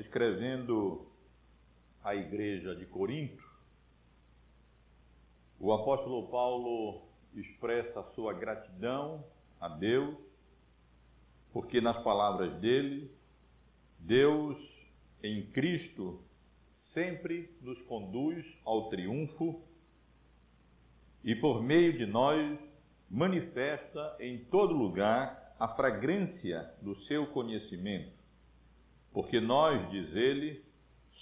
escrevendo à igreja de Corinto, o apóstolo Paulo expressa a sua gratidão a Deus, porque nas palavras dele, Deus em Cristo sempre nos conduz ao triunfo e por meio de nós manifesta em todo lugar a fragrância do seu conhecimento. Porque nós, diz ele,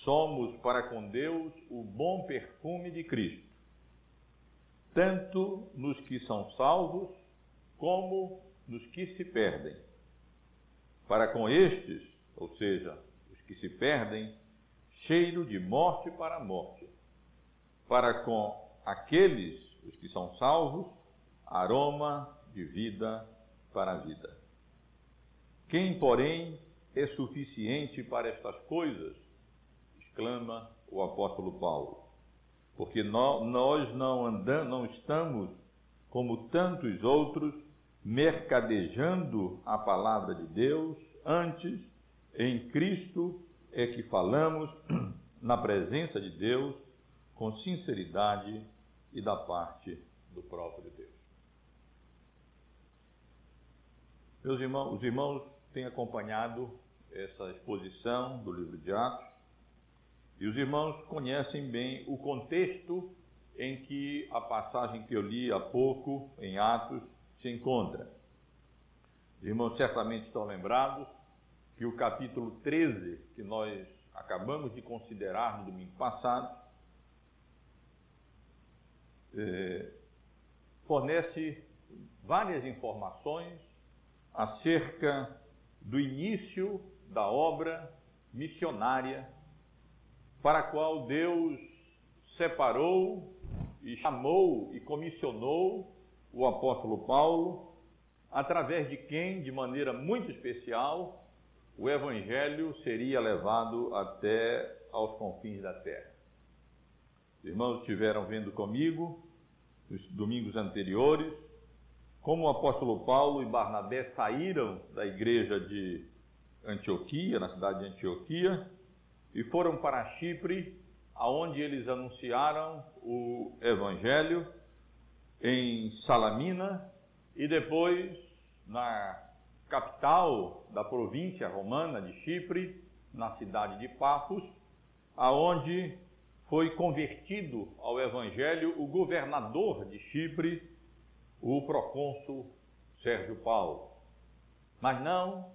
somos para com Deus o bom perfume de Cristo, tanto nos que são salvos como nos que se perdem. Para com estes, ou seja, os que se perdem, cheiro de morte para morte. Para com aqueles, os que são salvos, aroma de vida para a vida. Quem, porém, é suficiente para estas coisas? exclama o apóstolo Paulo. Porque nós não andamos, não estamos como tantos outros mercadejando a palavra de Deus, antes em Cristo é que falamos na presença de Deus com sinceridade e da parte do próprio Deus. Meus irmãos, os irmãos têm acompanhado essa exposição do livro de Atos e os irmãos conhecem bem o contexto em que a passagem que eu li há pouco em Atos se encontra. Os irmãos certamente estão lembrados que o capítulo 13, que nós acabamos de considerar no domingo passado, é, fornece várias informações acerca do início da obra missionária para a qual Deus separou e chamou e comissionou o apóstolo Paulo, através de quem, de maneira muito especial, o evangelho seria levado até aos confins da terra. Os irmãos estiveram vendo comigo nos domingos anteriores como o apóstolo Paulo e Barnabé saíram da igreja de Antioquia, na cidade de Antioquia, e foram para Chipre, aonde eles anunciaram o evangelho em Salamina e depois na capital da província romana de Chipre, na cidade de Pafos, aonde foi convertido ao evangelho o governador de Chipre, o procônsul Sérgio Paulo. Mas não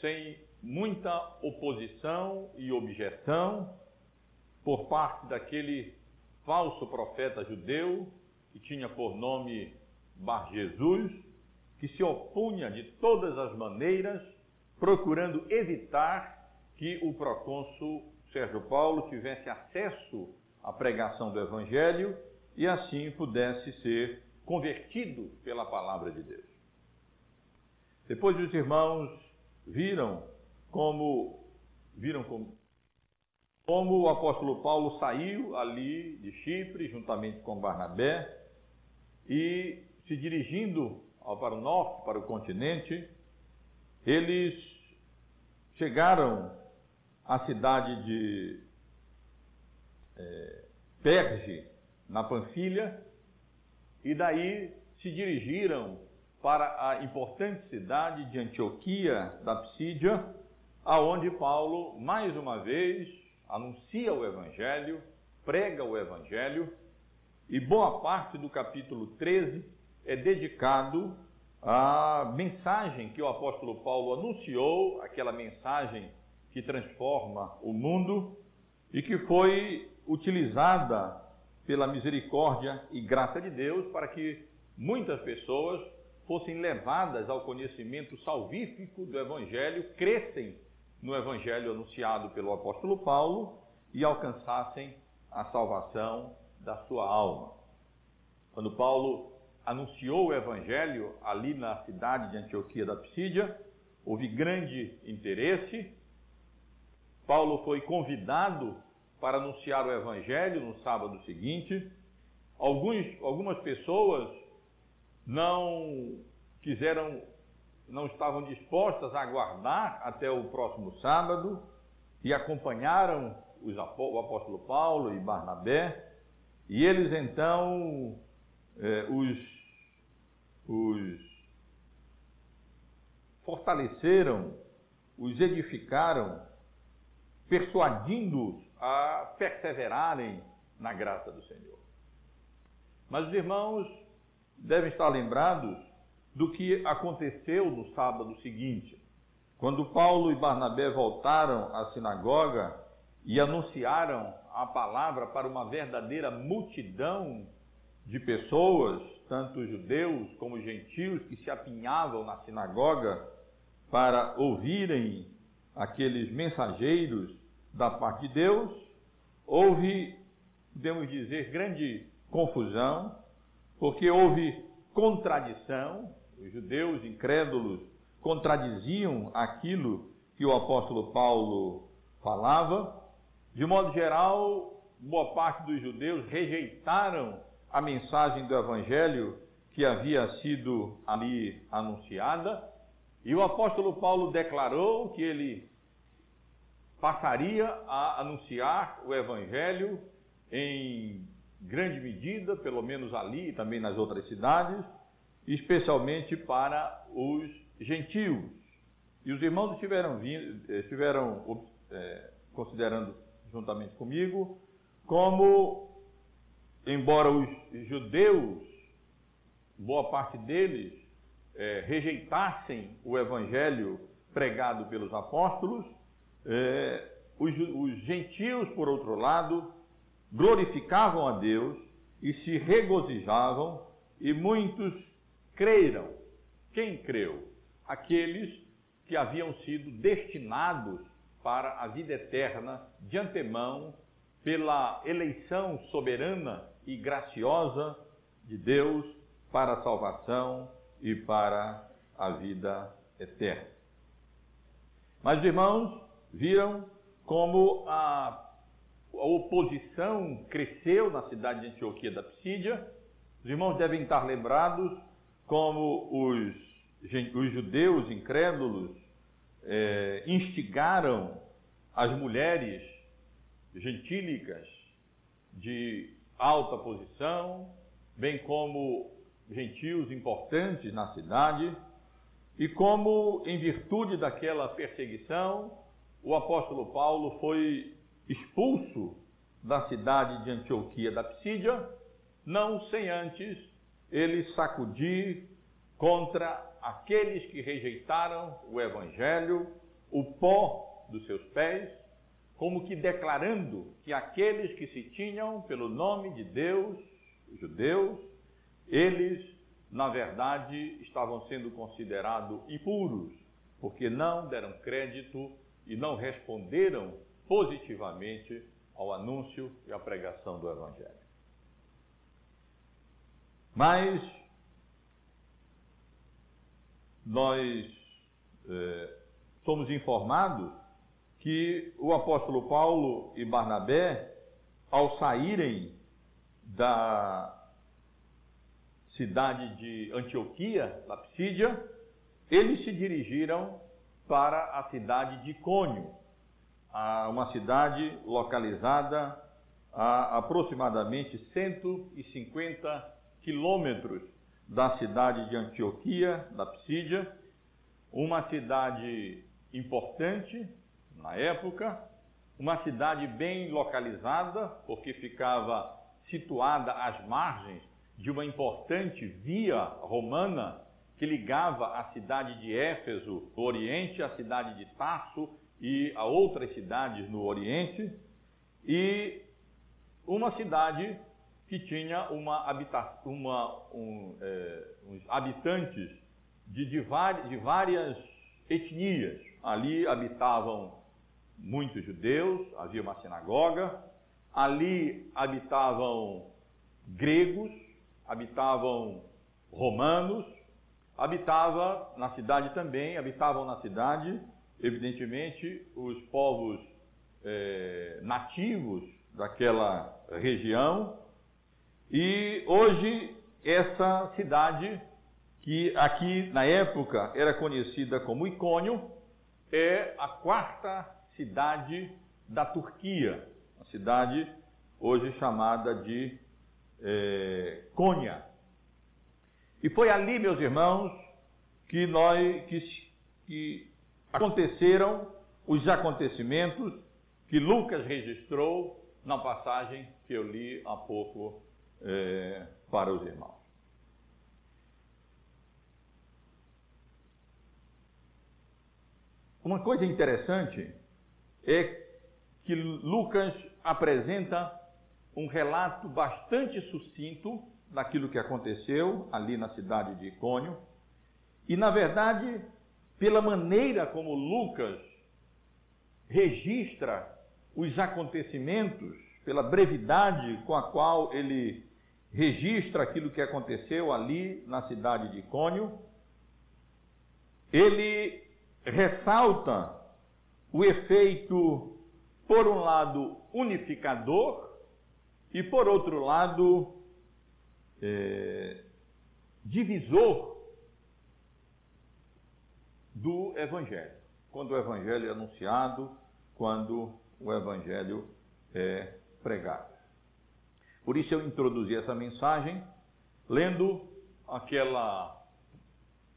sem muita oposição e objeção por parte daquele falso profeta judeu que tinha por nome Bar Jesus, que se opunha de todas as maneiras, procurando evitar que o procônsul Sérgio Paulo tivesse acesso à pregação do Evangelho e assim pudesse ser convertido pela palavra de Deus. Depois os irmãos viram como viram como, como o apóstolo Paulo saiu ali de Chipre juntamente com Barnabé e se dirigindo para o norte, para o continente, eles chegaram à cidade de é, Perge, na Panfilha, e daí se dirigiram para a importante cidade de Antioquia da Psídia, aonde Paulo, mais uma vez, anuncia o Evangelho, prega o Evangelho, e boa parte do capítulo 13 é dedicado à mensagem que o apóstolo Paulo anunciou, aquela mensagem que transforma o mundo e que foi utilizada pela misericórdia e graça de Deus para que muitas pessoas fossem levadas ao conhecimento salvífico do Evangelho, crescem no Evangelho anunciado pelo apóstolo Paulo e alcançassem a salvação da sua alma. Quando Paulo anunciou o Evangelho ali na cidade de Antioquia da Psídia, houve grande interesse. Paulo foi convidado para anunciar o Evangelho no sábado seguinte. Alguns, algumas pessoas não quiseram, não estavam dispostas a aguardar até o próximo sábado e acompanharam os, o apóstolo Paulo e Barnabé, e eles então eh, os, os fortaleceram, os edificaram, persuadindo-os a perseverarem na graça do Senhor. Mas os irmãos devem estar lembrados do que aconteceu no sábado seguinte, quando Paulo e Barnabé voltaram à sinagoga e anunciaram a palavra para uma verdadeira multidão de pessoas, tanto judeus como gentios, que se apinhavam na sinagoga para ouvirem aqueles mensageiros da parte de Deus, houve, podemos dizer, grande confusão, porque houve contradição, os judeus incrédulos contradiziam aquilo que o apóstolo Paulo falava. De modo geral, boa parte dos judeus rejeitaram a mensagem do evangelho que havia sido ali anunciada, e o apóstolo Paulo declarou que ele passaria a anunciar o evangelho em grande medida, pelo menos ali e também nas outras cidades, especialmente para os gentios. E os irmãos estiveram, vindo, estiveram é, considerando juntamente comigo como, embora os judeus, boa parte deles, é, rejeitassem o evangelho pregado pelos apóstolos, é, os, os gentios, por outro lado, glorificavam a Deus e se regozijavam, e muitos creram. Quem creu? Aqueles que haviam sido destinados para a vida eterna de antemão pela eleição soberana e graciosa de Deus para a salvação e para a vida eterna. Mas, irmãos, viram como a a oposição cresceu na cidade de Antioquia da Psídia. Os irmãos devem estar lembrados como os, os judeus incrédulos é, instigaram as mulheres gentílicas de alta posição, bem como gentios importantes na cidade, e como, em virtude daquela perseguição, o apóstolo Paulo foi expulso da cidade de Antioquia da Psídia, não sem antes ele sacudir contra aqueles que rejeitaram o Evangelho o pó dos seus pés, como que declarando que aqueles que se tinham pelo nome de Deus, judeus, eles, na verdade, estavam sendo considerados impuros, porque não deram crédito e não responderam positivamente ao anúncio e à pregação do Evangelho. Mas nós eh, somos informados que o apóstolo Paulo e Barnabé, ao saírem da cidade de Antioquia, da Psídia, eles se dirigiram para a cidade de Icônio, a uma cidade localizada a aproximadamente 150 quilômetros da cidade de Antioquia, da Psídia, uma cidade importante na época, uma cidade bem localizada, porque ficava situada às margens de uma importante via romana que ligava a cidade de Éfeso, no Oriente, à cidade de Tarso, e a outras cidades no Oriente, e uma cidade que tinha uma habitação, uma, um, é, uns habitantes de, de, de várias etnias. Ali habitavam muitos judeus, havia uma sinagoga, ali habitavam gregos, habitavam romanos, habitava na cidade também, habitavam na cidade evidentemente, os povos é, nativos daquela região. E hoje, essa cidade, que aqui na época era conhecida como Icônio, é a quarta cidade da Turquia, a cidade hoje chamada de é, Cônia. E foi ali, meus irmãos, que nós que, que aconteceram os acontecimentos que Lucas registrou na passagem que eu li há pouco é, para os irmãos. Uma coisa interessante é que Lucas apresenta um relato bastante sucinto daquilo que aconteceu ali na cidade de Icônio. E, na verdade, pela maneira como Lucas registra os acontecimentos, pela brevidade com a qual ele registra aquilo que aconteceu ali na cidade de Icônio, ele ressalta o efeito, por um lado, unificador e, por outro lado, é, divisor do Evangelho. Quando o Evangelho é anunciado, quando o Evangelho é pregado. Por isso eu introduzi essa mensagem lendo aquela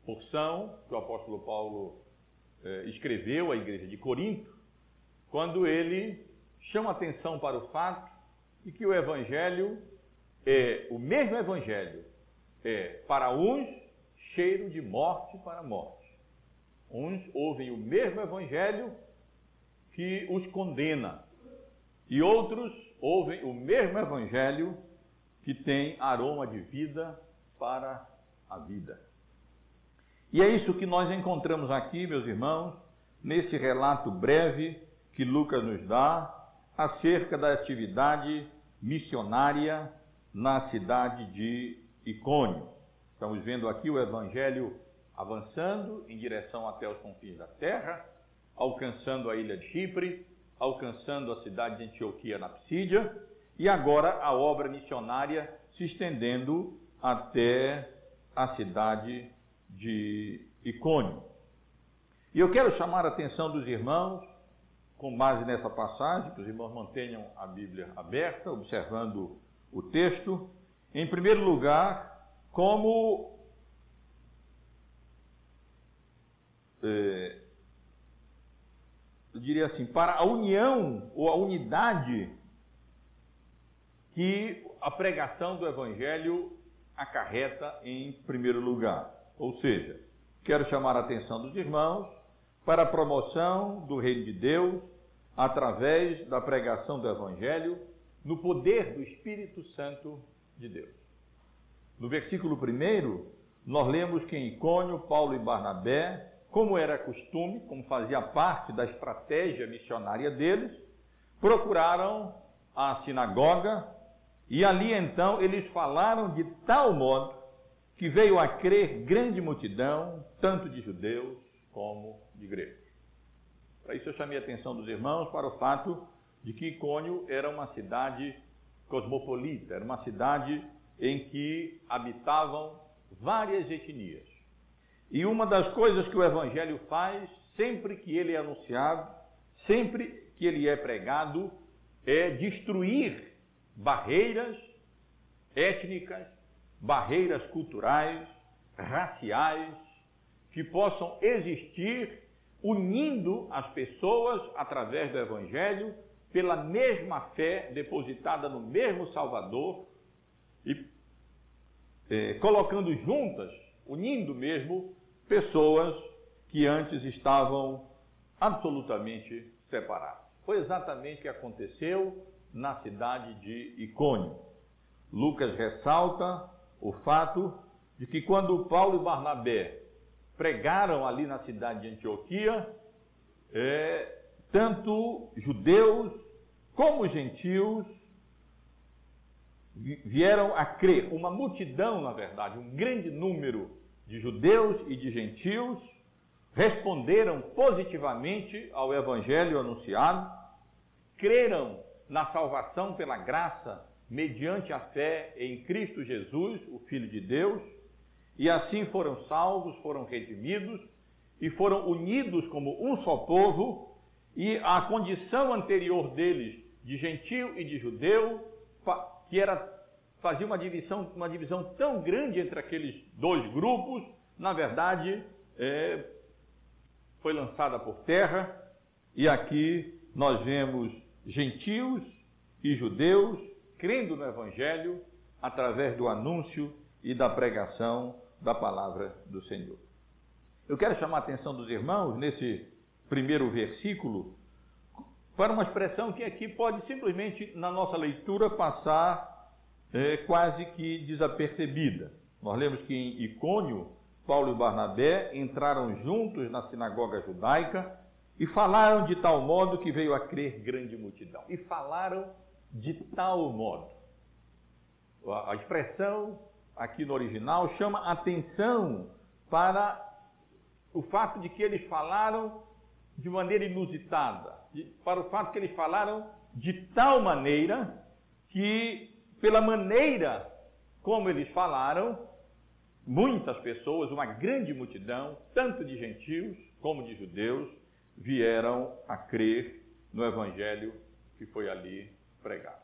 porção que o apóstolo Paulo eh, escreveu à igreja de Corinto, quando ele chama atenção para o fato de que o evangelho é o mesmo evangelho, é para uns cheiro de morte para morte. Uns ouvem o mesmo evangelho que os condena, e outros ouvem o mesmo evangelho que tem aroma de vida para a vida. E é isso que nós encontramos aqui, meus irmãos, nesse relato breve que Lucas nos dá acerca da atividade missionária na cidade de Icônio. Estamos vendo aqui o evangelho avançando em direção até os confins da terra, alcançando a ilha de Chipre, alcançando a cidade de Antioquia na Psídia, e agora a obra missionária se estendendo até a cidade de Icônio. E eu quero chamar a atenção dos irmãos, com base nessa passagem, que os irmãos mantenham a Bíblia aberta, observando o texto. Em primeiro lugar, como é, eu diria assim, para a união ou a unidade que a pregação do Evangelho acarreta em primeiro lugar. Ou seja, quero chamar a atenção dos irmãos para a promoção do reino de Deus através da pregação do Evangelho no poder do Espírito Santo de Deus. No versículo 1, nós lemos que em Icônio, Paulo e Barnabé como era costume, como fazia parte da estratégia missionária deles, procuraram a sinagoga e ali então eles falaram de tal modo que veio a crer grande multidão, tanto de judeus como de gregos. Para isso eu chamei a atenção dos irmãos para o fato de que Icônio era uma cidade cosmopolita, era uma cidade em que habitavam várias etnias. E uma das coisas que o Evangelho faz, sempre que ele é anunciado, sempre que ele é pregado, é destruir barreiras étnicas, barreiras culturais, raciais, que possam existir unindo as pessoas através do Evangelho pela mesma fé depositada no mesmo Salvador e é, colocando juntas unindo mesmo pessoas que antes estavam absolutamente separadas. Foi exatamente o que aconteceu na cidade de Icônio. Lucas ressalta o fato de que quando Paulo e Barnabé pregaram ali na cidade de Antioquia, é, tanto judeus como gentios vieram a crer, uma multidão, na verdade, um grande número de judeus e de gentios responderam positivamente ao evangelho anunciado, creram na salvação pela graça mediante a fé em Cristo Jesus, o Filho de Deus, e assim foram salvos, foram redimidos e foram unidos como um só povo e a condição anterior deles de gentil e de judeu, que era fazia uma divisão, uma divisão tão grande entre aqueles dois grupos, na verdade, é, foi lançada por terra, e aqui nós vemos gentios e judeus crendo no Evangelho através do anúncio e da pregação da palavra do Senhor. Eu quero chamar a atenção dos irmãos nesse primeiro versículo para uma expressão que aqui pode simplesmente, na nossa leitura, passar é, quase que desapercebida. Nós lemos que em Icônio, Paulo e Barnabé entraram juntos na sinagoga judaica e falaram de tal modo que veio a crer grande multidão. E falaram de tal modo. A expressão aqui no original chama atenção para o fato de que eles falaram de maneira inusitada, para o fato que eles falaram de tal maneira que, pela maneira como eles falaram, muitas pessoas, uma grande multidão, tanto de gentios como de judeus, vieram a crer no evangelho que foi ali pregado.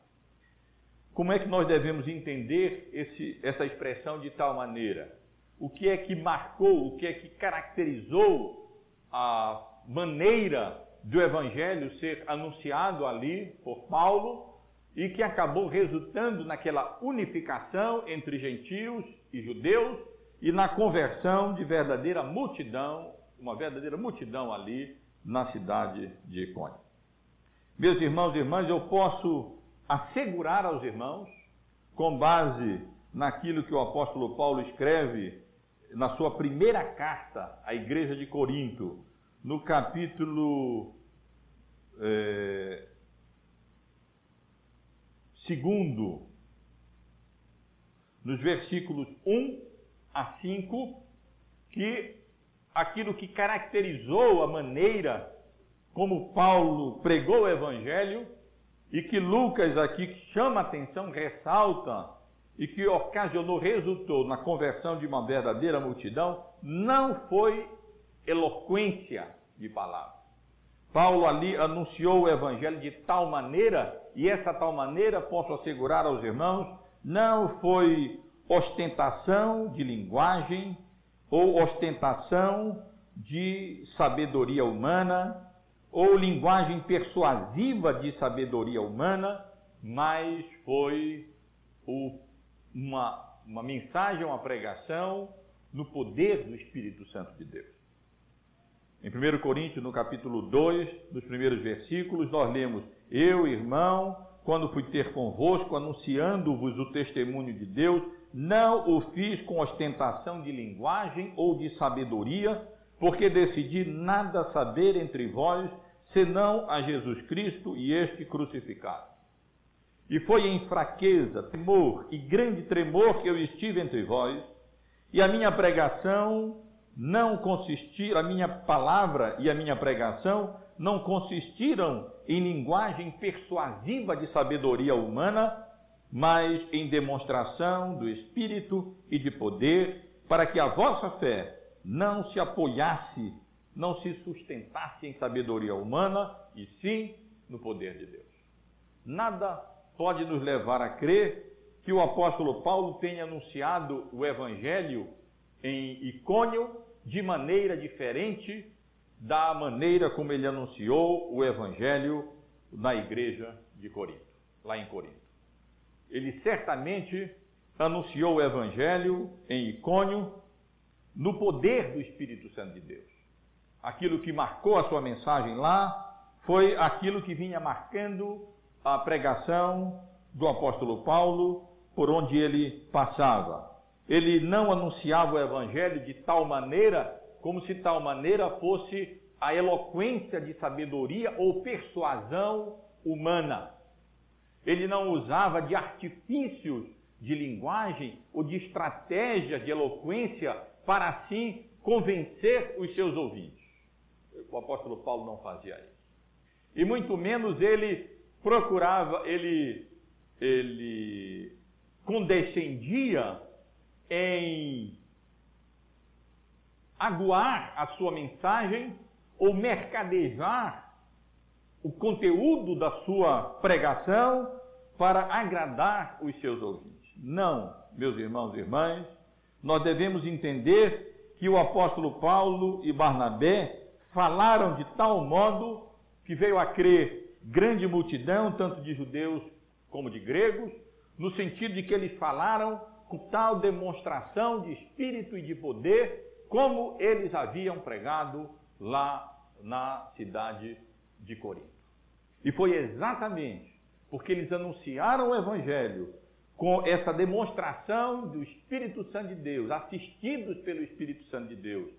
Como é que nós devemos entender esse, essa expressão de tal maneira? O que é que marcou, o que é que caracterizou a maneira do evangelho ser anunciado ali por Paulo e que acabou resultando naquela unificação entre gentios e judeus e na conversão de verdadeira multidão, uma verdadeira multidão ali na cidade de Icônio. Meus irmãos e irmãs, eu posso assegurar aos irmãos, com base naquilo que o apóstolo Paulo escreve na sua primeira carta à igreja de Corinto, no capítulo é, segundo, nos versículos 1 a 5, que aquilo que caracterizou a maneira como Paulo pregou o Evangelho e que Lucas aqui chama atenção, ressalta e que ocasionou, resultou na conversão de uma verdadeira multidão, não foi eloquência de palavras. Paulo ali anunciou o evangelho de tal maneira, e essa tal maneira, posso assegurar aos irmãos, não foi ostentação de linguagem ou ostentação de sabedoria humana ou linguagem persuasiva de sabedoria humana, mas foi o, uma, uma mensagem, uma pregação no poder do Espírito Santo de Deus. Em 1 Coríntios, no capítulo 2, nos primeiros versículos, nós lemos: Eu, irmão, quando fui ter convosco, anunciando-vos o testemunho de Deus, não o fiz com ostentação de linguagem ou de sabedoria, porque decidi nada saber entre vós, senão a Jesus Cristo e este crucificado. E foi em fraqueza, temor e grande tremor que eu estive entre vós, e a minha pregação não consistir, a minha palavra e a minha pregação não consistiram em linguagem persuasiva de sabedoria humana, mas em demonstração do Espírito e de poder, para que a vossa fé não se apoiasse, não se sustentasse em sabedoria humana, e sim no poder de Deus. Nada pode nos levar a crer que o apóstolo Paulo tenha anunciado o evangelho em Icônio de maneira diferente da maneira como ele anunciou o evangelho na igreja de Corinto, lá em Corinto. Ele certamente anunciou o evangelho em Icônio no poder do Espírito Santo de Deus. Aquilo que marcou a sua mensagem lá foi aquilo que vinha marcando a pregação do apóstolo Paulo por onde ele passava ele não anunciava o evangelho de tal maneira, como se tal maneira fosse a eloquência de sabedoria ou persuasão humana. Ele não usava de artifícios de linguagem ou de estratégias de eloquência para assim convencer os seus ouvintes. O apóstolo Paulo não fazia isso. E muito menos ele procurava, ele, ele condescendia em aguar a sua mensagem ou mercadejar o conteúdo da sua pregação para agradar os seus ouvintes. Não, meus irmãos e irmãs, nós devemos entender que o apóstolo Paulo e Barnabé falaram de tal modo que veio a crer grande multidão, tanto de judeus como de gregos, no sentido de que eles falaram com tal demonstração de espírito e de poder, como eles haviam pregado lá na cidade de Corinto. E foi exatamente porque eles anunciaram o Evangelho com essa demonstração do Espírito Santo de Deus, assistidos pelo Espírito Santo de Deus,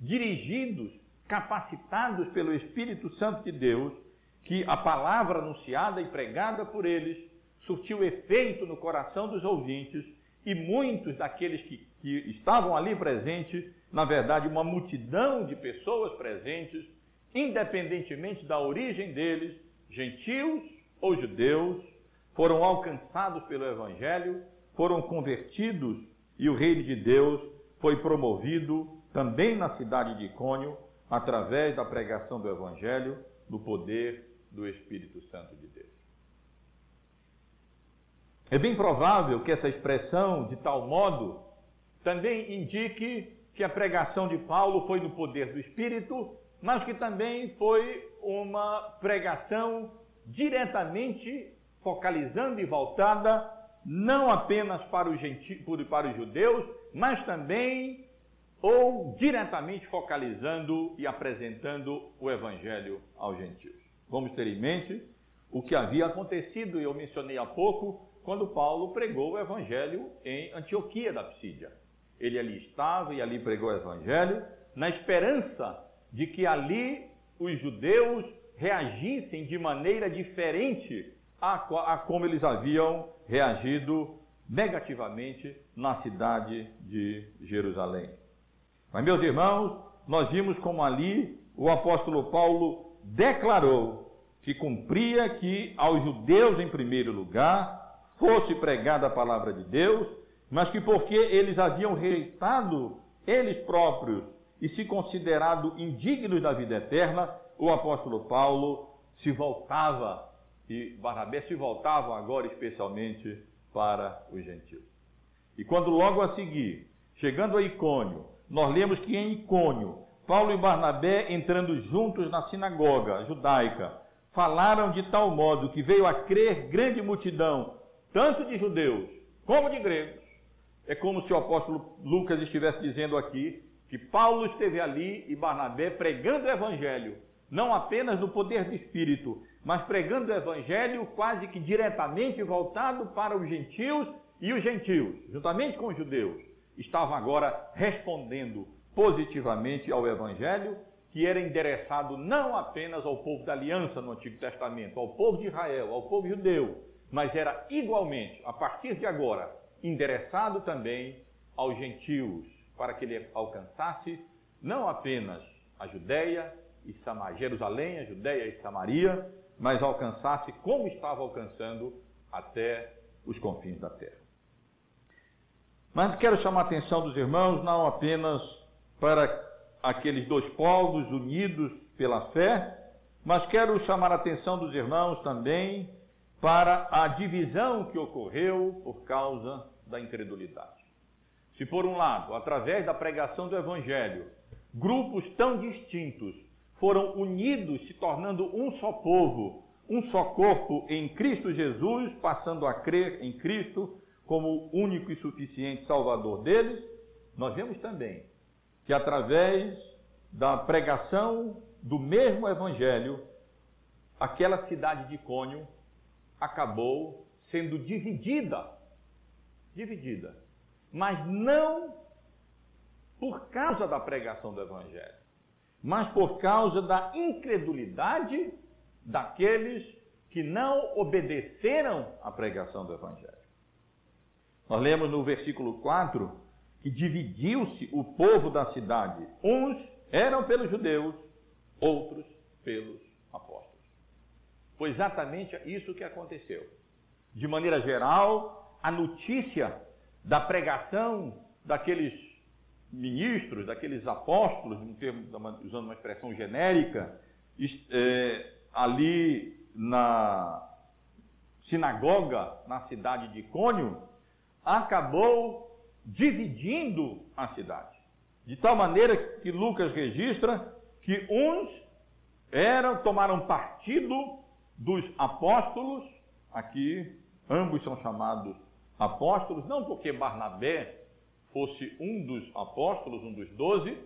dirigidos, capacitados pelo Espírito Santo de Deus, que a palavra anunciada e pregada por eles surtiu efeito no coração dos ouvintes e muitos daqueles que, que estavam ali presentes, na verdade, uma multidão de pessoas presentes, independentemente da origem deles, gentios ou judeus, foram alcançados pelo Evangelho, foram convertidos e o reino de Deus foi promovido também na cidade de Icônio, através da pregação do Evangelho, do poder do Espírito Santo de Deus. É bem provável que essa expressão, de tal modo, também indique que a pregação de Paulo foi no poder do Espírito, mas que também foi uma pregação diretamente focalizando e voltada não apenas para os, para os judeus, mas também ou diretamente focalizando e apresentando o evangelho aos gentios. Vamos ter em mente o que havia acontecido, eu mencionei há pouco, quando Paulo pregou o evangelho em Antioquia da Psídia. Ele ali estava e ali pregou o evangelho, na esperança de que ali os judeus reagissem de maneira diferente a, a como eles haviam reagido negativamente na cidade de Jerusalém. Mas, meus irmãos, nós vimos como ali o apóstolo Paulo declarou que cumpria que aos judeus, em primeiro lugar, fosse pregada a palavra de Deus, mas que porque eles haviam rejeitado eles próprios e se considerado indignos da vida eterna, o apóstolo Paulo se voltava e Barnabé se voltavam agora especialmente para os gentios. E quando logo a seguir, chegando a Icônio, nós lemos que em Icônio, Paulo e Barnabé entrando juntos na sinagoga judaica, falaram de tal modo que veio a crer grande multidão, tanto de judeus como de gregos. É como se o apóstolo Lucas estivesse dizendo aqui que Paulo esteve ali e Barnabé pregando o evangelho, não apenas no poder do Espírito, mas pregando o evangelho quase que diretamente voltado para os gentios e os gentios, juntamente com os judeus, estavam agora respondendo positivamente ao evangelho que era endereçado não apenas ao povo da aliança no Antigo Testamento, ao povo de Israel, ao povo judeu, mas era igualmente, a partir de agora, endereçado também aos gentios, para que ele alcançasse não apenas a Judéia e Samaria, Jerusalém, a Judéia e Samaria, mas alcançasse como estava alcançando até os confins da terra. Mas quero chamar a atenção dos irmãos não apenas para aqueles dois povos unidos pela fé, mas quero chamar a atenção dos irmãos também para a divisão que ocorreu por causa da incredulidade. Se, por um lado, através da pregação do Evangelho, grupos tão distintos foram unidos, se tornando um só povo, um só corpo em Cristo Jesus, passando a crer em Cristo como único e suficiente Salvador deles, nós vemos também que através da pregação do mesmo Evangelho, aquela cidade de Cônio acabou sendo dividida. Dividida. Mas não por causa da pregação do Evangelho, mas por causa da incredulidade daqueles que não obedeceram à pregação do Evangelho. Nós lemos no versículo 4 que dividiu-se o povo da cidade. Uns eram pelos judeus, outros pelos apóstolos. Foi exatamente isso que aconteceu. De maneira geral, a notícia da pregação daqueles ministros, daqueles apóstolos, termo, usando uma expressão genérica, é, ali na sinagoga na cidade de Icônio, acabou dividindo a cidade. De tal maneira que Lucas registra que uns eram tomaram partido dos apóstolos, aqui ambos são chamados apóstolos, não porque Barnabé fosse um dos apóstolos, um dos doze,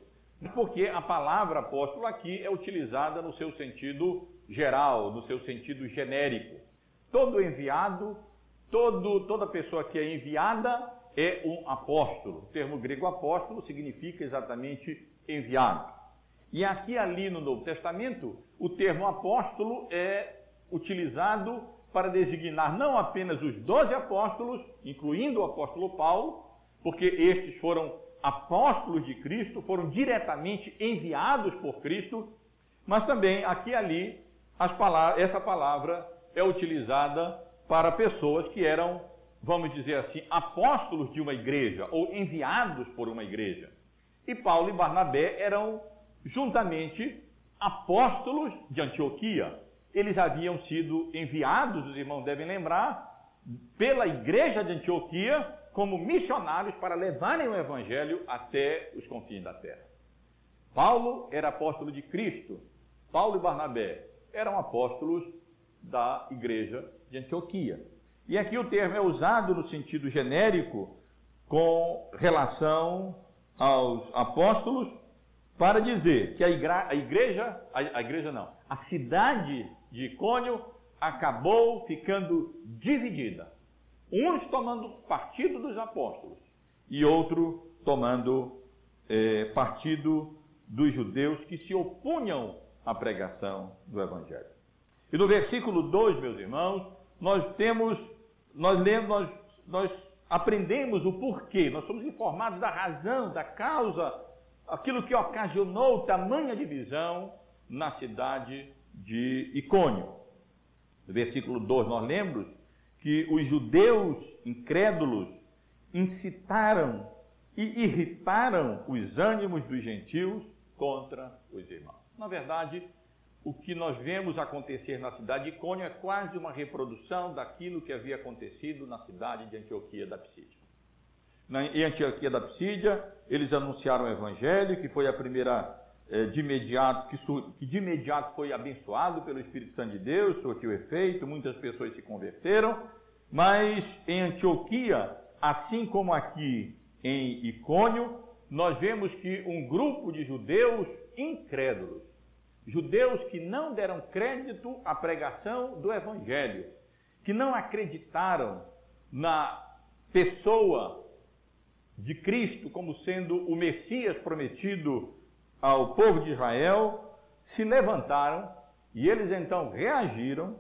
porque a palavra apóstolo aqui é utilizada no seu sentido geral, no seu sentido genérico. Todo enviado, todo, toda pessoa que é enviada é um apóstolo. O termo grego apóstolo significa exatamente enviado. E aqui ali no Novo Testamento, o termo apóstolo é utilizado para designar não apenas os doze apóstolos, incluindo o apóstolo Paulo, porque estes foram apóstolos de Cristo, foram diretamente enviados por Cristo, mas também aqui e ali palavras, essa palavra é utilizada para pessoas que eram, vamos dizer assim, apóstolos de uma igreja ou enviados por uma igreja. E Paulo e Barnabé eram juntamente apóstolos de Antioquia. Eles haviam sido enviados, os irmãos devem lembrar, pela igreja de Antioquia como missionários para levarem o evangelho até os confins da terra. Paulo era apóstolo de Cristo. Paulo e Barnabé eram apóstolos da igreja de Antioquia. E aqui o termo é usado no sentido genérico com relação aos apóstolos para dizer que a, igreja, a igreja, não, a cidade de Icônio acabou ficando dividida. Uns tomando partido dos apóstolos e outro tomando é, partido dos judeus que se opunham à pregação do Evangelho. E no versículo 2, meus irmãos, nós temos, nós lemos, nós, nós aprendemos o porquê, nós somos informados da razão, da causa, aquilo que ocasionou tamanha divisão na cidade de Icônio. No versículo 2 nós lemos que os judeus incrédulos incitaram e irritaram os ânimos dos gentios contra os irmãos. Na verdade, o que nós vemos acontecer na cidade de Icônio é quase uma reprodução daquilo que havia acontecido na cidade de Antioquia da Psídia. Na, em Antioquia da Psídia, eles anunciaram o evangelho, que foi a primeira de imediato, que, que, de imediato foi abençoado pelo Espírito Santo de Deus, surtiu efeito, muitas pessoas se converteram, mas em Antioquia, assim como aqui em Icônio, nós vemos que um grupo de judeus incrédulos Judeus que não deram crédito à pregação do Evangelho, que não acreditaram na pessoa de Cristo como sendo o Messias prometido ao povo de Israel, se levantaram e eles então reagiram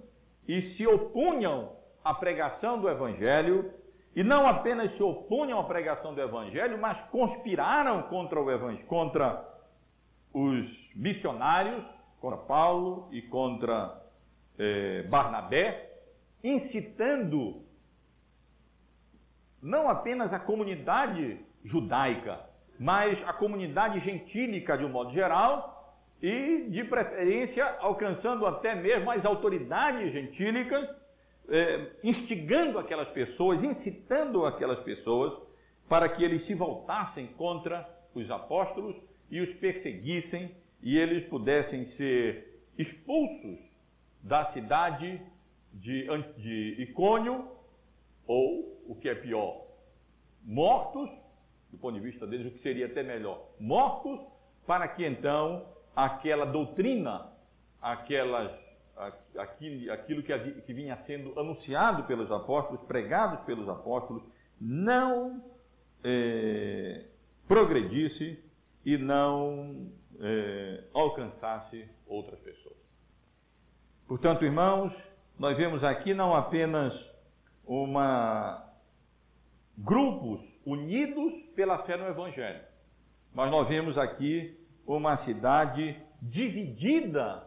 e se opunham à pregação do Evangelho, e não apenas se opunham à pregação do Evangelho, mas conspiraram contra, o Evangelho, contra os missionários contra Paulo e contra eh, Barnabé, incitando não apenas a comunidade judaica, mas a comunidade gentílica de um modo geral e, de preferência, alcançando até mesmo as autoridades gentílicas, eh, instigando aquelas pessoas, incitando aquelas pessoas para que eles se voltassem contra os apóstolos e os perseguissem e eles pudessem ser expulsos da cidade de, de Icônio, ou, o que é pior, mortos, do ponto de vista deles, o que seria até melhor, mortos, para que então aquela doutrina, aquelas, aquilo, aquilo que, que vinha sendo anunciado pelos apóstolos, pregados pelos apóstolos, não é, progredisse e não é, alcançasse outras pessoas. Portanto, irmãos, nós vemos aqui não apenas uma grupos unidos pela fé no Evangelho, mas nós vemos aqui uma cidade dividida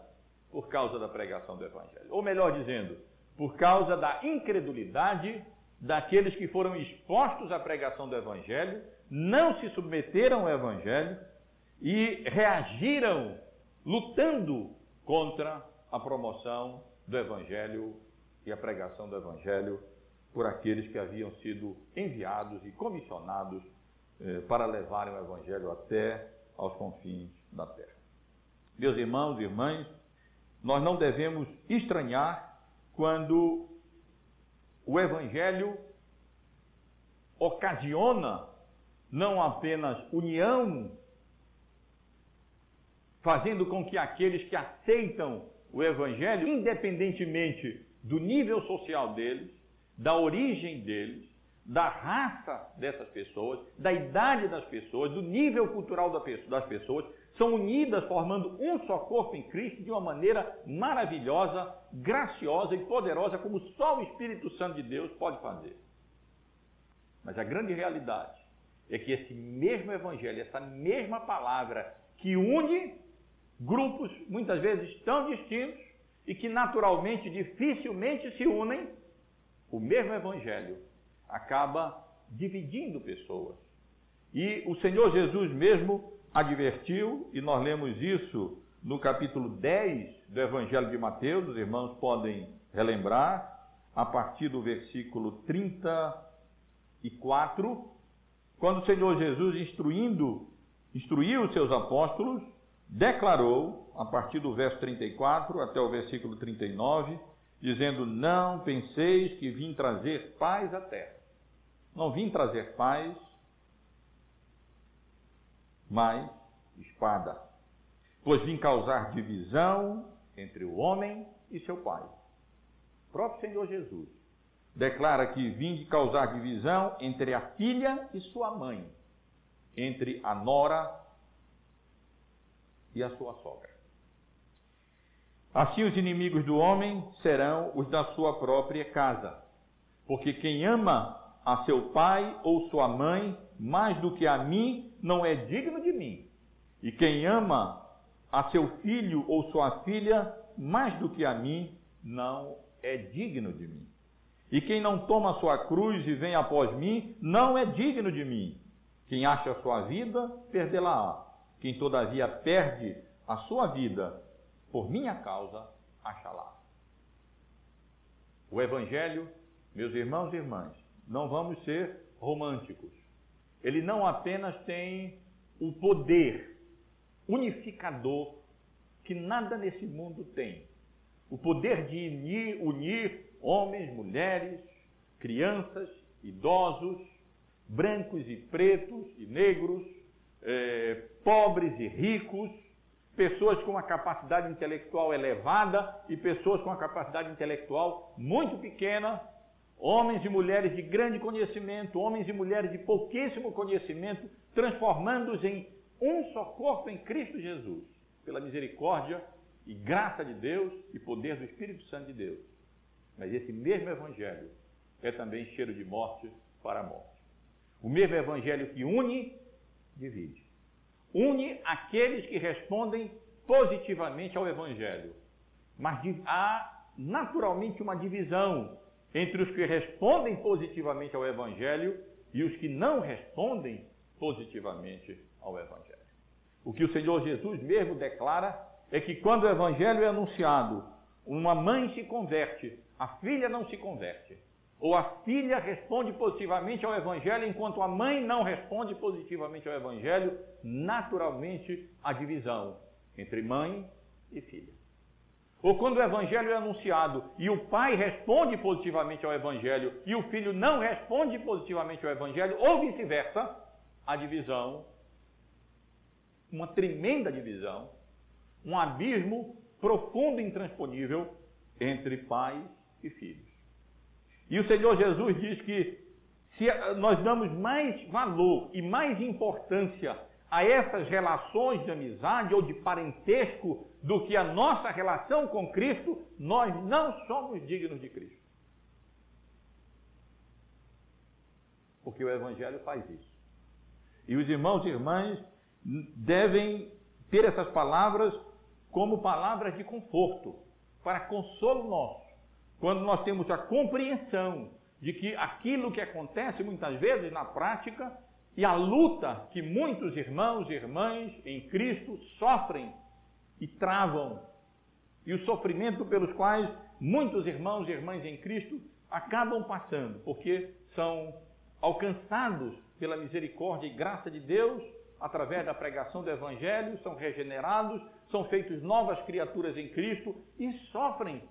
por causa da pregação do Evangelho. Ou melhor dizendo, por causa da incredulidade daqueles que foram expostos à pregação do Evangelho, não se submeteram ao Evangelho e reagiram lutando contra a promoção do Evangelho e a pregação do Evangelho por aqueles que haviam sido enviados e comissionados eh, para levarem o Evangelho até aos confins da terra. Meus irmãos e irmãs, nós não devemos estranhar quando o Evangelho ocasiona não apenas união, fazendo com que aqueles que aceitam o Evangelho, independentemente do nível social deles, da origem deles, da raça dessas pessoas, da idade das pessoas, do nível cultural das pessoas, são unidas formando um só corpo em Cristo de uma maneira maravilhosa, graciosa e poderosa, como só o Espírito Santo de Deus pode fazer. Mas a grande realidade é que esse mesmo Evangelho, essa mesma palavra que une grupos muitas vezes tão distintos e que naturalmente dificilmente se unem, o mesmo Evangelho acaba dividindo pessoas. E o Senhor Jesus mesmo advertiu, e nós lemos isso no capítulo 10 do Evangelho de Mateus, os irmãos podem relembrar, a partir do versículo 34, quando o Senhor Jesus, instruindo, instruiu os seus apóstolos, declarou, a partir do verso 34 até o versículo 39, dizendo: Não penseis que vim trazer paz à terra. Não vim trazer paz, mas espada. Pois vim causar divisão entre o homem e seu pai. O próprio Senhor Jesus declara que vim causar divisão entre a filha e sua mãe, entre a nora e a sua sogra. Assim os inimigos do homem serão os da sua própria casa. Porque quem ama a seu pai ou sua mãe mais do que a mim não é digno de mim. E quem ama a seu filho ou sua filha mais do que a mim não é digno de mim. E quem não toma sua cruz e vem após mim não é digno de mim. Quem acha a sua vida, perdê-la-á. Quem todavia perde a sua vida por minha causa, achará. O Evangelho, meus irmãos e irmãs, não vamos ser românticos. Ele não apenas tem o poder unificador que nada nesse mundo tem. O poder de unir, unir homens, mulheres, crianças, idosos, brancos e pretos e negros, eh, pobres e ricos, pessoas com uma capacidade intelectual elevada e pessoas com uma capacidade intelectual muito pequena, homens e mulheres de grande conhecimento, homens e mulheres de pouquíssimo conhecimento, transformando-os em um só corpo em Cristo Jesus, pela misericórdia e graça de Deus e poder do Espírito Santo de Deus. Mas esse mesmo Evangelho é também cheiro de morte para a morte. O mesmo Evangelho que une, divide une aqueles que respondem positivamente ao Evangelho. Mas há naturalmente uma divisão entre os que respondem positivamente ao Evangelho e os que não respondem positivamente ao Evangelho. O que o Senhor Jesus mesmo declara é que quando o Evangelho é anunciado, uma mãe se converte, a filha não se converte. Ou a filha responde positivamente ao Evangelho, enquanto a mãe não responde positivamente ao Evangelho, naturalmente a divisão entre mãe e filha. Ou quando o Evangelho é anunciado e o pai responde positivamente ao Evangelho e o filho não responde positivamente ao Evangelho, ou vice-versa, a divisão, uma tremenda divisão, um abismo profundo e intransponível entre pais e filhos. E o Senhor Jesus diz que se nós damos mais valor e mais importância a essas relações de amizade ou de parentesco do que a nossa relação com Cristo, nós não somos dignos de Cristo. Porque o Evangelho faz isso. E os irmãos e irmãs devem ter essas palavras como palavras de conforto, para consolo nosso quando nós temos a compreensão de que aquilo que acontece muitas vezes na prática e a luta que muitos irmãos e irmãs em Cristo sofrem e travam e o sofrimento pelos quais muitos irmãos e irmãs em Cristo acabam passando, porque são alcançados pela misericórdia e graça de Deus através da pregação do Evangelho, são regenerados, são feitos novas criaturas em Cristo e sofrem,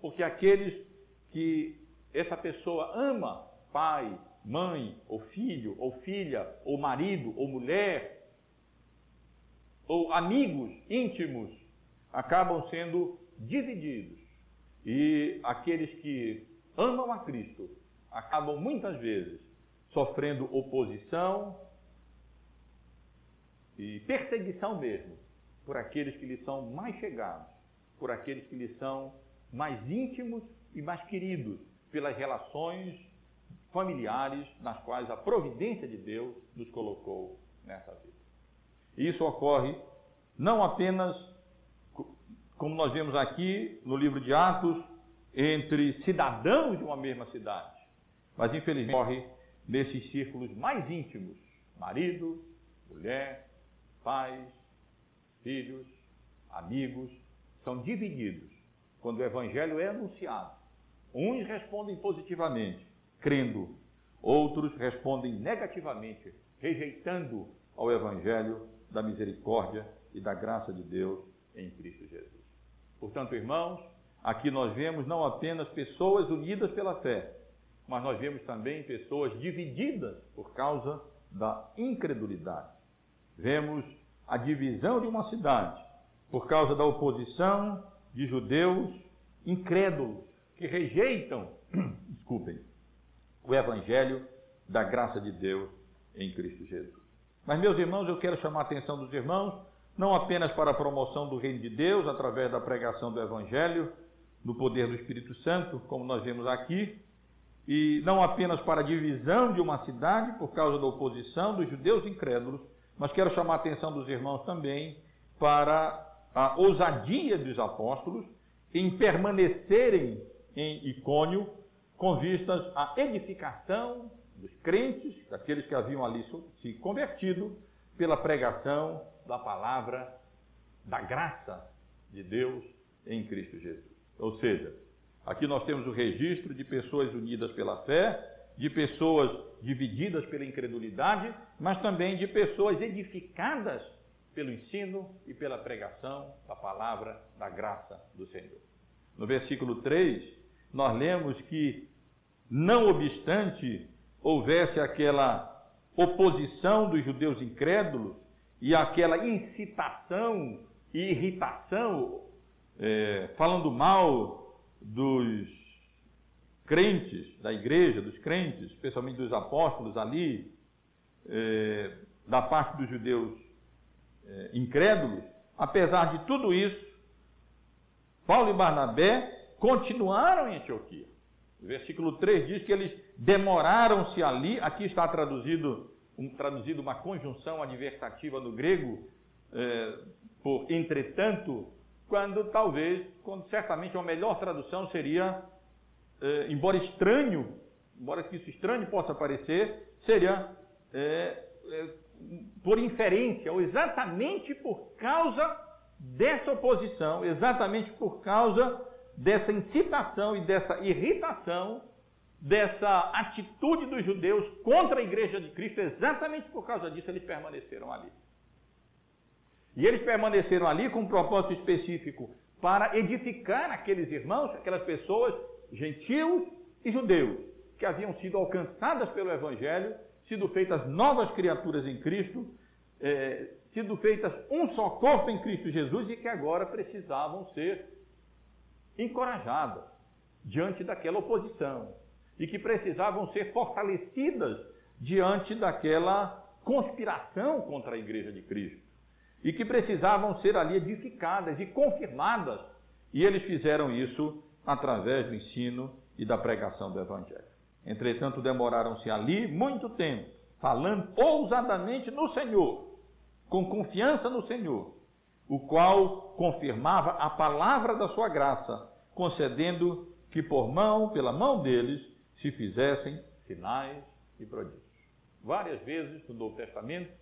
porque aqueles que essa pessoa ama, pai, mãe, ou filho, ou filha, ou marido, ou mulher, ou amigos íntimos, acabam sendo divididos. E aqueles que amam a Cristo acabam muitas vezes sofrendo oposição e perseguição mesmo por aqueles que lhes são mais chegados, por aqueles que lhes são mais íntimos e mais queridos pelas relações familiares nas quais a providência de Deus nos colocou nessa vida. Isso ocorre não apenas, como nós vemos aqui no livro de Atos, entre cidadãos de uma mesma cidade, mas infelizmente ocorre nesses círculos mais íntimos marido, mulher, pais, filhos, amigos são divididos quando o evangelho é anunciado. Uns respondem positivamente, crendo, outros respondem negativamente, rejeitando ao evangelho da misericórdia e da graça de Deus em Cristo Jesus. Portanto, irmãos, aqui nós vemos não apenas pessoas unidas pela fé, mas nós vemos também pessoas divididas por causa da incredulidade. Vemos a divisão de uma cidade por causa da oposição de judeus incrédulos que rejeitam, desculpem, o evangelho da graça de Deus em Cristo Jesus. Mas, meus irmãos, eu quero chamar a atenção dos irmãos não apenas para a promoção do reino de Deus através da pregação do evangelho, no poder do Espírito Santo, como nós vemos aqui, e não apenas para a divisão de uma cidade por causa da oposição dos judeus incrédulos, mas quero chamar a atenção dos irmãos também para a ousadia dos apóstolos em permanecerem em Icônio com vistas à edificação dos crentes, daqueles que haviam ali se convertido, pela pregação da palavra da graça de Deus em Cristo Jesus. Ou seja, aqui nós temos o registro de pessoas unidas pela fé, de pessoas divididas pela incredulidade, mas também de pessoas edificadas pelo ensino e pela pregação da palavra da graça do Senhor. No versículo 3, nós lemos que, não obstante houvesse aquela oposição dos judeus incrédulos e aquela incitação e irritação, é, falando mal dos crentes da igreja, dos crentes, especialmente dos apóstolos ali, é, da parte dos judeus é, incrédulos, apesar de tudo isso, Paulo e Barnabé continuaram em Antioquia. O versículo 3 diz que eles demoraram-se ali, aqui está traduzido, um, traduzido uma conjunção adversativa no grego, é, por entretanto, quando talvez, quando certamente uma melhor tradução seria, é, embora estranho, embora que isso estranho possa parecer, seria é, é por inferência, ou exatamente por causa dessa oposição, exatamente por causa dessa incitação e dessa irritação, dessa atitude dos judeus contra a igreja de Cristo, exatamente por causa disso eles permaneceram ali. E eles permaneceram ali com um propósito específico para edificar aqueles irmãos, aquelas pessoas, gentios e judeus, que haviam sido alcançadas pelo Evangelho, sido feitas novas criaturas em Cristo, é, sido feitas um só corpo em Cristo Jesus e que agora precisavam ser encorajadas diante daquela oposição e que precisavam ser fortalecidas diante daquela conspiração contra a igreja de Cristo e que precisavam ser ali edificadas e confirmadas. E eles fizeram isso através do ensino e da pregação do Evangelho. Entretanto, demoraram-se ali muito tempo, falando ousadamente no Senhor, com confiança no Senhor, o qual confirmava a palavra da sua graça, concedendo que por mão, pela mão deles, se fizessem sinais e prodígios. Várias vezes no Novo Testamento,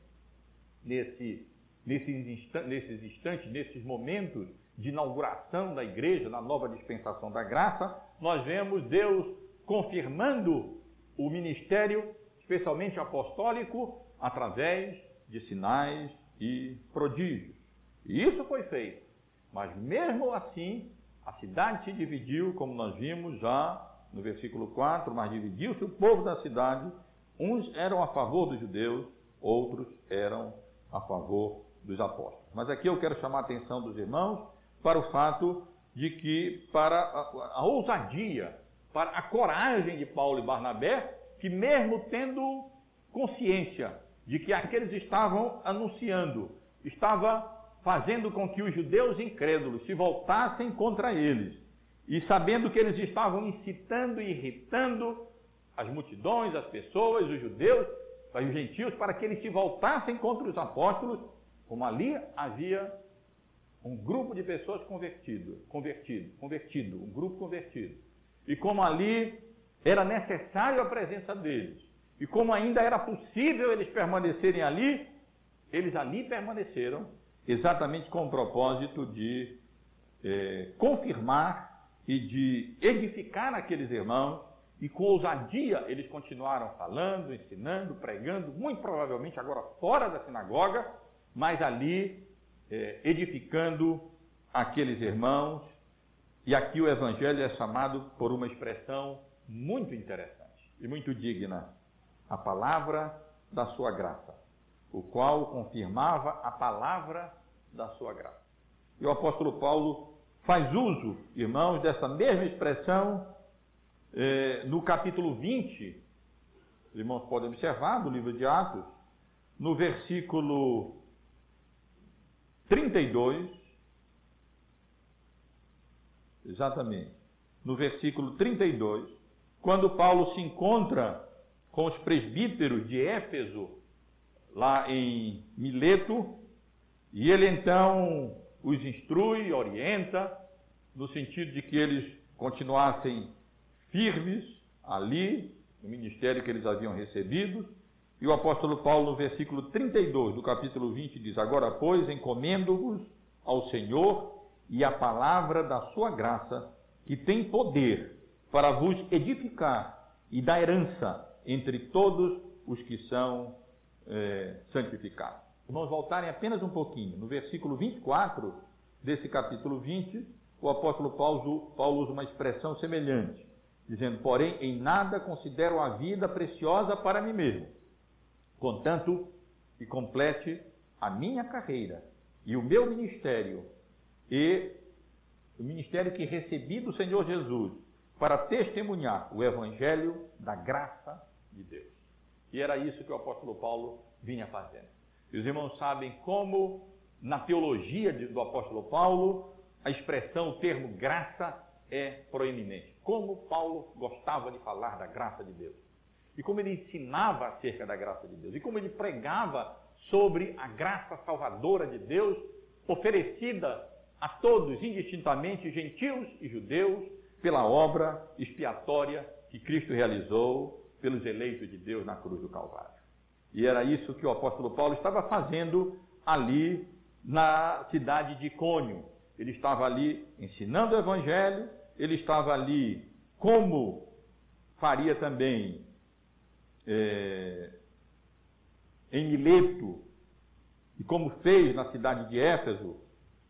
nesse, nesses, instantes, nesses instantes, nesses momentos de inauguração da igreja, na nova dispensação da graça, nós vemos Deus confirmando o ministério, especialmente apostólico, através de sinais e prodígios. E isso foi feito. Mas mesmo assim, a cidade se dividiu, como nós vimos já no versículo 4, mas dividiu-se o povo da cidade, uns eram a favor dos judeus, outros eram a favor dos apóstolos. Mas aqui eu quero chamar a atenção dos irmãos para o fato de que, para a, a ousadia, para a coragem de Paulo e Barnabé, que mesmo tendo consciência de que aqueles estavam anunciando, estava fazendo com que os judeus incrédulos se voltassem contra eles, e sabendo que eles estavam incitando e irritando as multidões, as pessoas, os judeus, os gentios, para que eles se voltassem contra os apóstolos, como ali havia um grupo de pessoas convertido, convertido, convertido, um grupo convertido. E como ali era necessário a presença deles, e como ainda era possível eles permanecerem ali, eles ali permaneceram, exatamente com o propósito de é, confirmar e de edificar aqueles irmãos, e com ousadia eles continuaram falando, ensinando, pregando, muito provavelmente agora fora da sinagoga, mas ali é, edificando aqueles irmãos. E aqui o Evangelho é chamado por uma expressão muito interessante e muito digna: a palavra da sua graça, o qual confirmava a palavra da sua graça. E o apóstolo Paulo faz uso, irmãos, dessa mesma expressão eh, no capítulo 20, os irmãos podem observar do livro de Atos, no versículo 32, exatamente, no versículo 32, quando Paulo se encontra com os presbíteros de Éfeso, lá em Mileto, e ele então os instrui, orienta, no sentido de que eles continuassem firmes ali, no ministério que eles haviam recebido, e o apóstolo Paulo, no versículo 32 do capítulo 20, diz: Agora, pois, encomendo-vos ao Senhor e à palavra da sua graça, que tem poder para vos edificar e dar herança entre todos os que são é, santificados. Vamos voltarem apenas um pouquinho. No versículo 24 desse capítulo 20, o apóstolo Paulo, Paulo usa uma expressão semelhante, dizendo: Porém, em nada considero a vida preciosa para mim mesmo contanto que complete a minha carreira e o meu ministério e o ministério que recebi do Senhor Jesus para testemunhar o evangelho da graça de Deus. E era isso que o apóstolo Paulo vinha fazendo. E os irmãos sabem como na teologia do apóstolo Paulo a expressão, o termo graça é proeminente. Como Paulo gostava de falar da graça de Deus e como ele ensinava acerca da graça de Deus, e como ele pregava sobre a graça salvadora de Deus, oferecida a todos, indistintamente, gentios e judeus, pela obra expiatória que Cristo realizou pelos eleitos de Deus na cruz do Calvário. E era isso que o apóstolo Paulo estava fazendo ali na cidade de Icônio. Ele estava ali ensinando o evangelho, ele estava ali como faria também é, em Mileto, e como fez na cidade de Éfeso,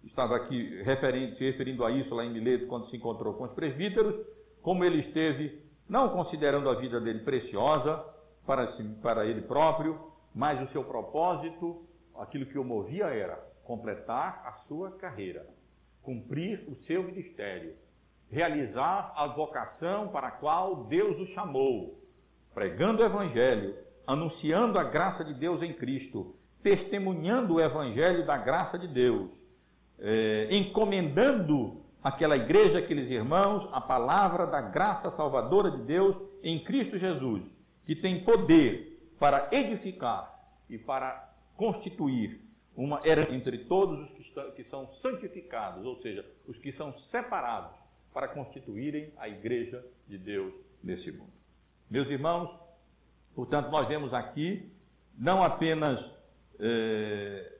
estava aqui referindo, se referindo a isso lá em Mileto, quando se encontrou com os presbíteros, como ele esteve, não considerando a vida dele preciosa para, para ele próprio, mas o seu propósito, aquilo que o movia era completar a sua carreira, cumprir o seu ministério, realizar a vocação para a qual Deus o chamou, pregando o Evangelho, anunciando a graça de Deus em Cristo, testemunhando o Evangelho da graça de Deus, é, encomendando aquela igreja, aqueles irmãos, a palavra da graça salvadora de Deus em Cristo Jesus, que tem poder para edificar e para constituir uma herança entre todos os que, estão, que são santificados, ou seja, os que são separados para constituírem a igreja de Deus nesse mundo. Meus irmãos, portanto, nós vemos aqui não apenas é,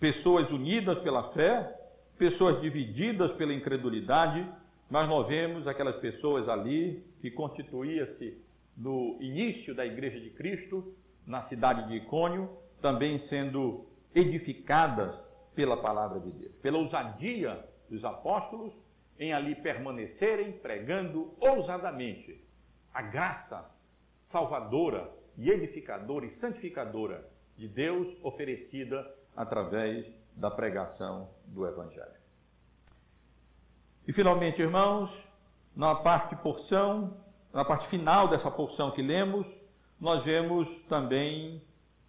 pessoas unidas pela fé, pessoas divididas pela incredulidade, mas nós vemos aquelas pessoas ali que constituía-se no início da Igreja de Cristo, na cidade de Icônio, também sendo edificadas pela palavra de Deus, pela ousadia dos apóstolos em ali permanecerem pregando ousadamente a graça salvadora e edificadora e santificadora de Deus oferecida através da pregação do Evangelho. E finalmente, irmãos, na parte porção, na parte final dessa porção que lemos, nós vemos também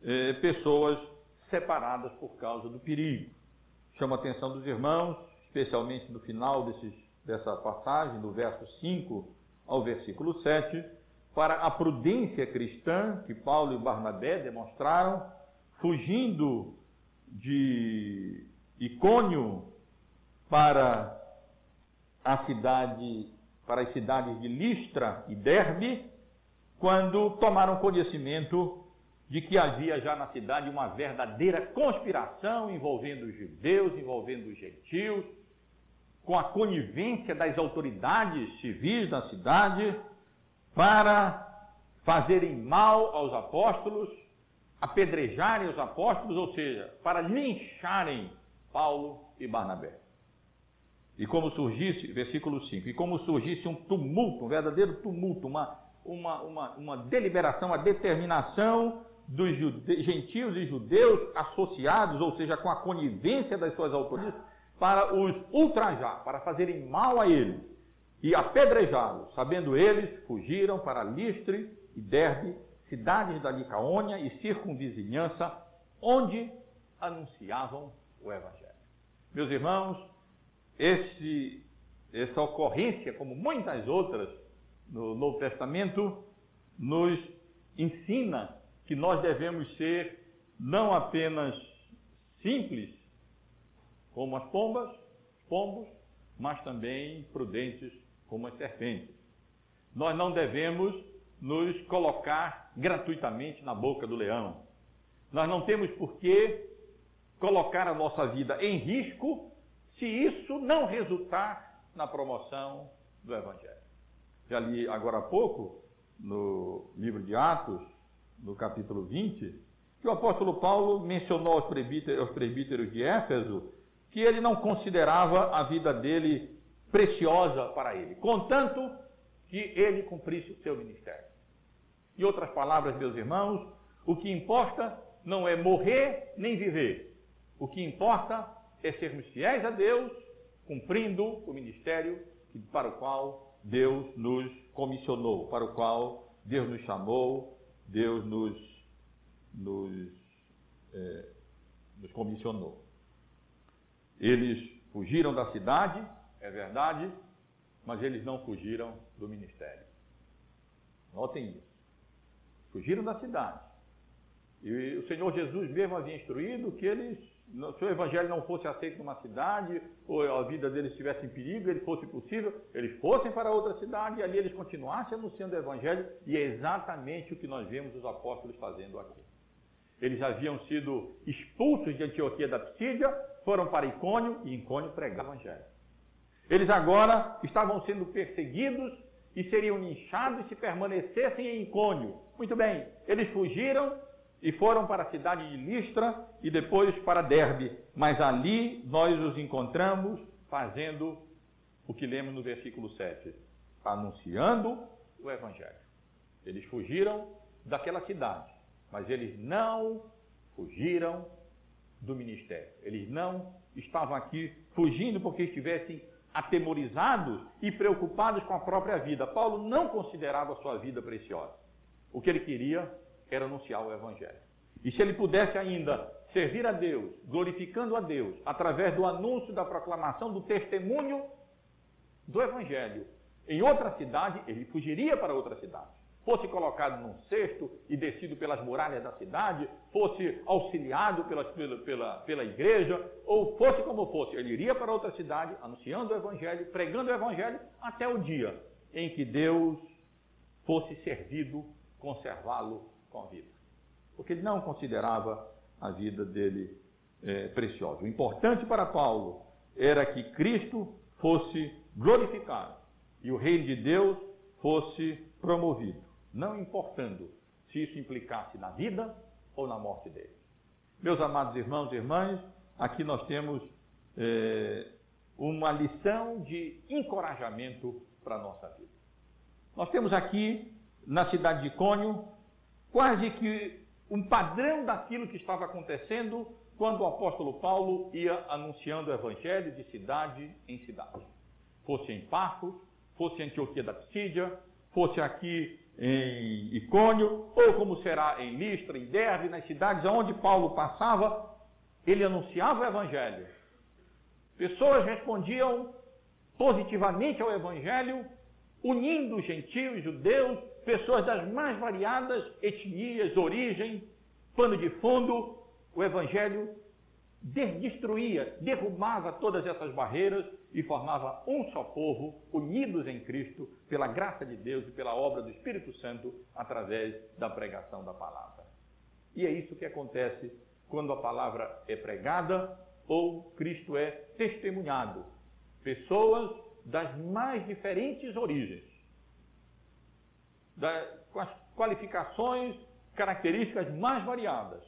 eh, pessoas separadas por causa do perigo. Chama a atenção dos irmãos, especialmente no final desses, dessa passagem, do verso 5 ao versículo 7, para a prudência cristã que Paulo e Barnabé demonstraram, fugindo de Icônio para a cidade, para as cidades de Listra e Derbe, quando tomaram conhecimento de que havia já na cidade uma verdadeira conspiração envolvendo os judeus, envolvendo os gentios, com a conivência das autoridades civis da cidade para fazerem mal aos apóstolos, apedrejarem os apóstolos, ou seja, para lincharem Paulo e Barnabé. E como surgisse, versículo 5, e como surgisse um tumulto, um verdadeiro tumulto, uma, uma, uma, uma deliberação, uma determinação dos jude... gentios e judeus associados, ou seja, com a conivência das suas autoridades, para os ultrajar, para fazerem mal a eles e apedrejá-los. Sabendo eles, fugiram para Listre e Derbe, cidades da Licaônia e circunvizinhança, onde anunciavam o Evangelho. Meus irmãos, esse, essa ocorrência, como muitas outras no Novo Testamento, nos ensina que nós devemos ser não apenas simples, como as pombas, pombos, mas também prudentes como as serpentes. Nós não devemos nos colocar gratuitamente na boca do leão. Nós não temos por que colocar a nossa vida em risco se isso não resultar na promoção do Evangelho. Já li agora há pouco, no livro de Atos, no capítulo 20, que o apóstolo Paulo mencionou aos presbíteros, aos presbíteros de Éfeso que ele não considerava a vida dele preciosa para ele, contanto que ele cumprisse o seu ministério. Em outras palavras, meus irmãos, o que importa não é morrer nem viver. O que importa é sermos fiéis a Deus, cumprindo o ministério para o qual Deus nos comissionou, para o qual Deus nos chamou, Deus nos, nos, é, nos comissionou. Eles fugiram da cidade, é verdade, mas eles não fugiram do ministério. Notem isso. Fugiram da cidade. E o Senhor Jesus mesmo havia instruído que eles se o evangelho não fosse aceito numa cidade, ou a vida deles estivesse em perigo, ele fosse possível, eles fossem para outra cidade e ali eles continuassem anunciando o evangelho, e é exatamente o que nós vemos os apóstolos fazendo aqui. Eles haviam sido expulsos de Antioquia da Psídia, foram para Icônio e Icônio pregaram o evangelho. Eles agora estavam sendo perseguidos e seriam linchados se permanecessem em Icônio. Muito bem, eles fugiram e foram para a cidade de Listra e depois para Derbe. Mas ali nós os encontramos fazendo o que lemos no versículo 7, anunciando o Evangelho. Eles fugiram daquela cidade, mas eles não fugiram do ministério. Eles não estavam aqui fugindo porque estivessem atemorizados e preocupados com a própria vida. Paulo não considerava a sua vida preciosa. O que ele queria era anunciar o Evangelho. E se ele pudesse ainda servir a Deus, glorificando a Deus, através do anúncio da proclamação do testemunho do Evangelho em outra cidade, ele fugiria para outra cidade. Fosse colocado num cesto e descido pelas muralhas da cidade, fosse auxiliado pela, pela, pela, pela igreja, ou fosse como fosse, ele iria para outra cidade, anunciando o Evangelho, pregando o Evangelho, até o dia em que Deus fosse servido, conservá-lo com a vida. Porque ele não considerava a vida dele é, preciosa. O importante para Paulo era que Cristo fosse glorificado e o reino de Deus fosse promovido, não importando se isso implicasse na vida ou na morte dele. Meus amados irmãos e irmãs, aqui nós temos é, uma lição de encorajamento para a nossa vida. Nós temos aqui, na cidade de Cônio, quase que um padrão daquilo que estava acontecendo quando o apóstolo Paulo ia anunciando o evangelho de cidade em cidade. Fosse em Pafos, fosse em Antioquia da Psídia, fosse aqui em Icônio, ou como será em Listra, em Derbe, nas cidades onde Paulo passava, ele anunciava o evangelho. Pessoas respondiam positivamente ao evangelho, unindo gentios, judeus, pessoas das mais variadas etnias, origem, pano de fundo, o Evangelho destruía, derrubava todas essas barreiras e formava um só povo, unidos em Cristo, pela graça de Deus e pela obra do Espírito Santo, através da pregação da palavra. E é isso que acontece quando a palavra é pregada ou Cristo é testemunhado. Pessoas das mais diferentes origens, da, com as qualificações, características mais variadas,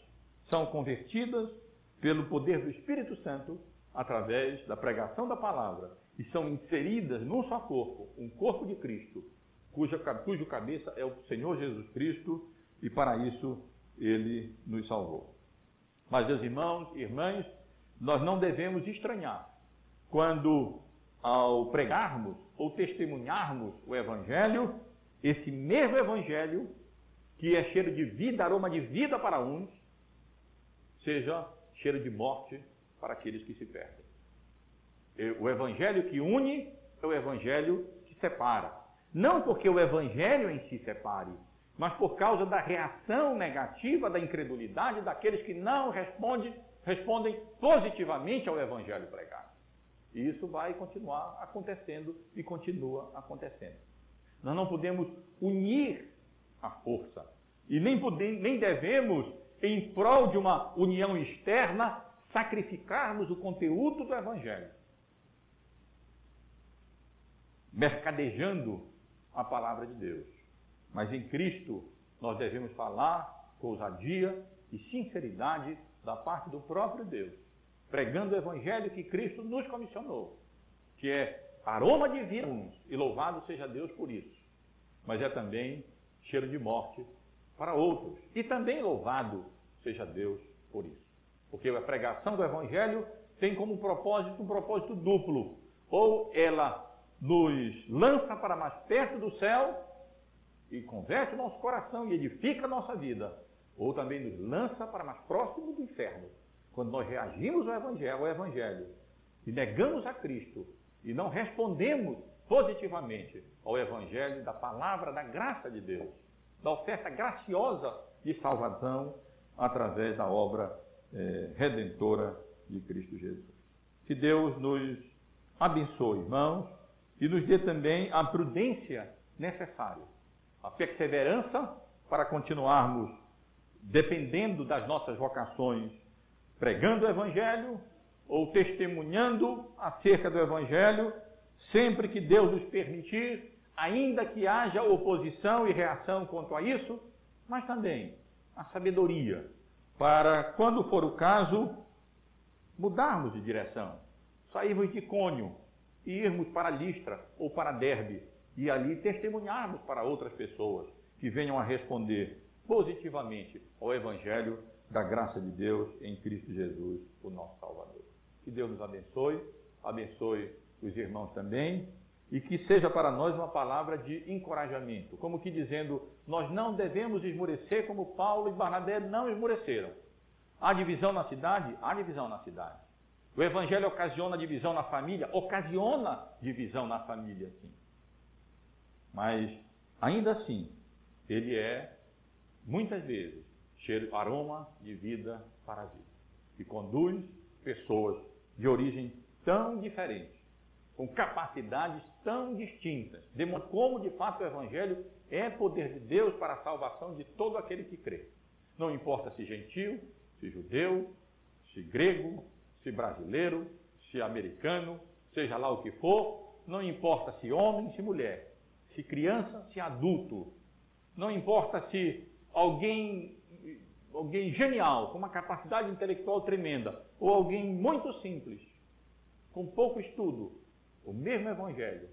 são convertidas pelo poder do Espírito Santo através da pregação da palavra e são inseridas num só corpo, um corpo de Cristo, cuja, cujo cabeça é o Senhor Jesus Cristo e para isso ele nos salvou. Mas, meus irmãos e irmãs, nós não devemos estranhar quando, ao pregarmos ou testemunharmos o Evangelho, esse mesmo Evangelho, que é cheiro de vida, aroma de vida para uns, seja cheiro de morte para aqueles que se perdem. O evangelho que une é o evangelho que separa. Não porque o evangelho em si separe, mas por causa da reação negativa, da incredulidade daqueles que não respondem, respondem positivamente ao evangelho pregado. E isso vai continuar acontecendo e continua acontecendo. Nós não podemos unir a força. E nem, podemos, nem devemos em prol de uma união externa, sacrificarmos o conteúdo do Evangelho, mercadejando a palavra de Deus. Mas em Cristo nós devemos falar com ousadia e sinceridade da parte do próprio Deus, pregando o Evangelho que Cristo nos comissionou, que é aroma de vida. E louvado seja Deus por isso, mas é também cheiro de morte para outros. E também louvado seja Deus por isso. Porque a pregação do Evangelho tem como propósito um propósito duplo. Ou ela nos lança para mais perto do céu e converte o nosso coração e edifica a nossa vida, ou também nos lança para mais próximo do inferno. Quando nós reagimos ao Evangelho, ao Evangelho e negamos a Cristo e não respondemos positivamente ao Evangelho da palavra da graça de Deus, da oferta graciosa de salvação através da obra é, redentora de Cristo Jesus. Que Deus nos abençoe, irmãos, e nos dê também a prudência necessária, a perseverança para continuarmos dependendo das nossas vocações, pregando o Evangelho ou testemunhando acerca do Evangelho, sempre que Deus nos permitir, ainda que haja oposição e reação quanto a isso, mas também a sabedoria para, quando for o caso, mudarmos de direção, sairmos de Cônio e irmos para Listra ou para Derbe e ali testemunharmos para outras pessoas que venham a responder positivamente ao Evangelho da graça de Deus em Cristo Jesus, o nosso Salvador. Que Deus nos abençoe, abençoe os irmãos também e que seja para nós uma palavra de encorajamento, como que dizendo, nós não devemos esmorecer como Paulo e Barnabé não esmoreceram. Há divisão na cidade? Há divisão na cidade. O evangelho ocasiona divisão na família? Ocasiona divisão na família, sim. Mas, ainda assim, ele é, muitas vezes, cheiro, aroma de vida para a vida. E conduz pessoas de origem tão diferente com capacidades tão distintas, demonstrando como de fato o Evangelho é poder de Deus para a salvação de todo aquele que crê. Não importa se gentil, se judeu, se grego, se brasileiro, se americano, seja lá o que for, não importa se homem, se mulher, se criança, se adulto, não importa se alguém alguém genial, com uma capacidade intelectual tremenda, ou alguém muito simples, com pouco estudo, o mesmo evangelho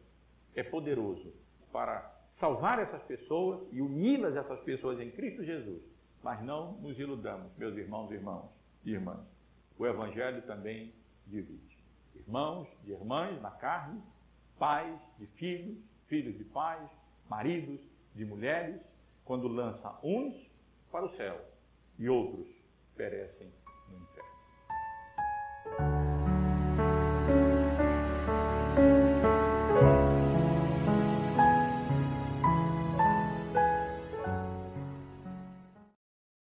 é poderoso para salvar essas pessoas e uni-las essas pessoas em Cristo Jesus. Mas não nos iludamos, meus irmãos e irmãos irmãs. O evangelho também divide. Irmãos de irmãs na carne, pais de filhos, filhos de pais, maridos de mulheres, quando lança uns para o céu e outros perecem no inferno.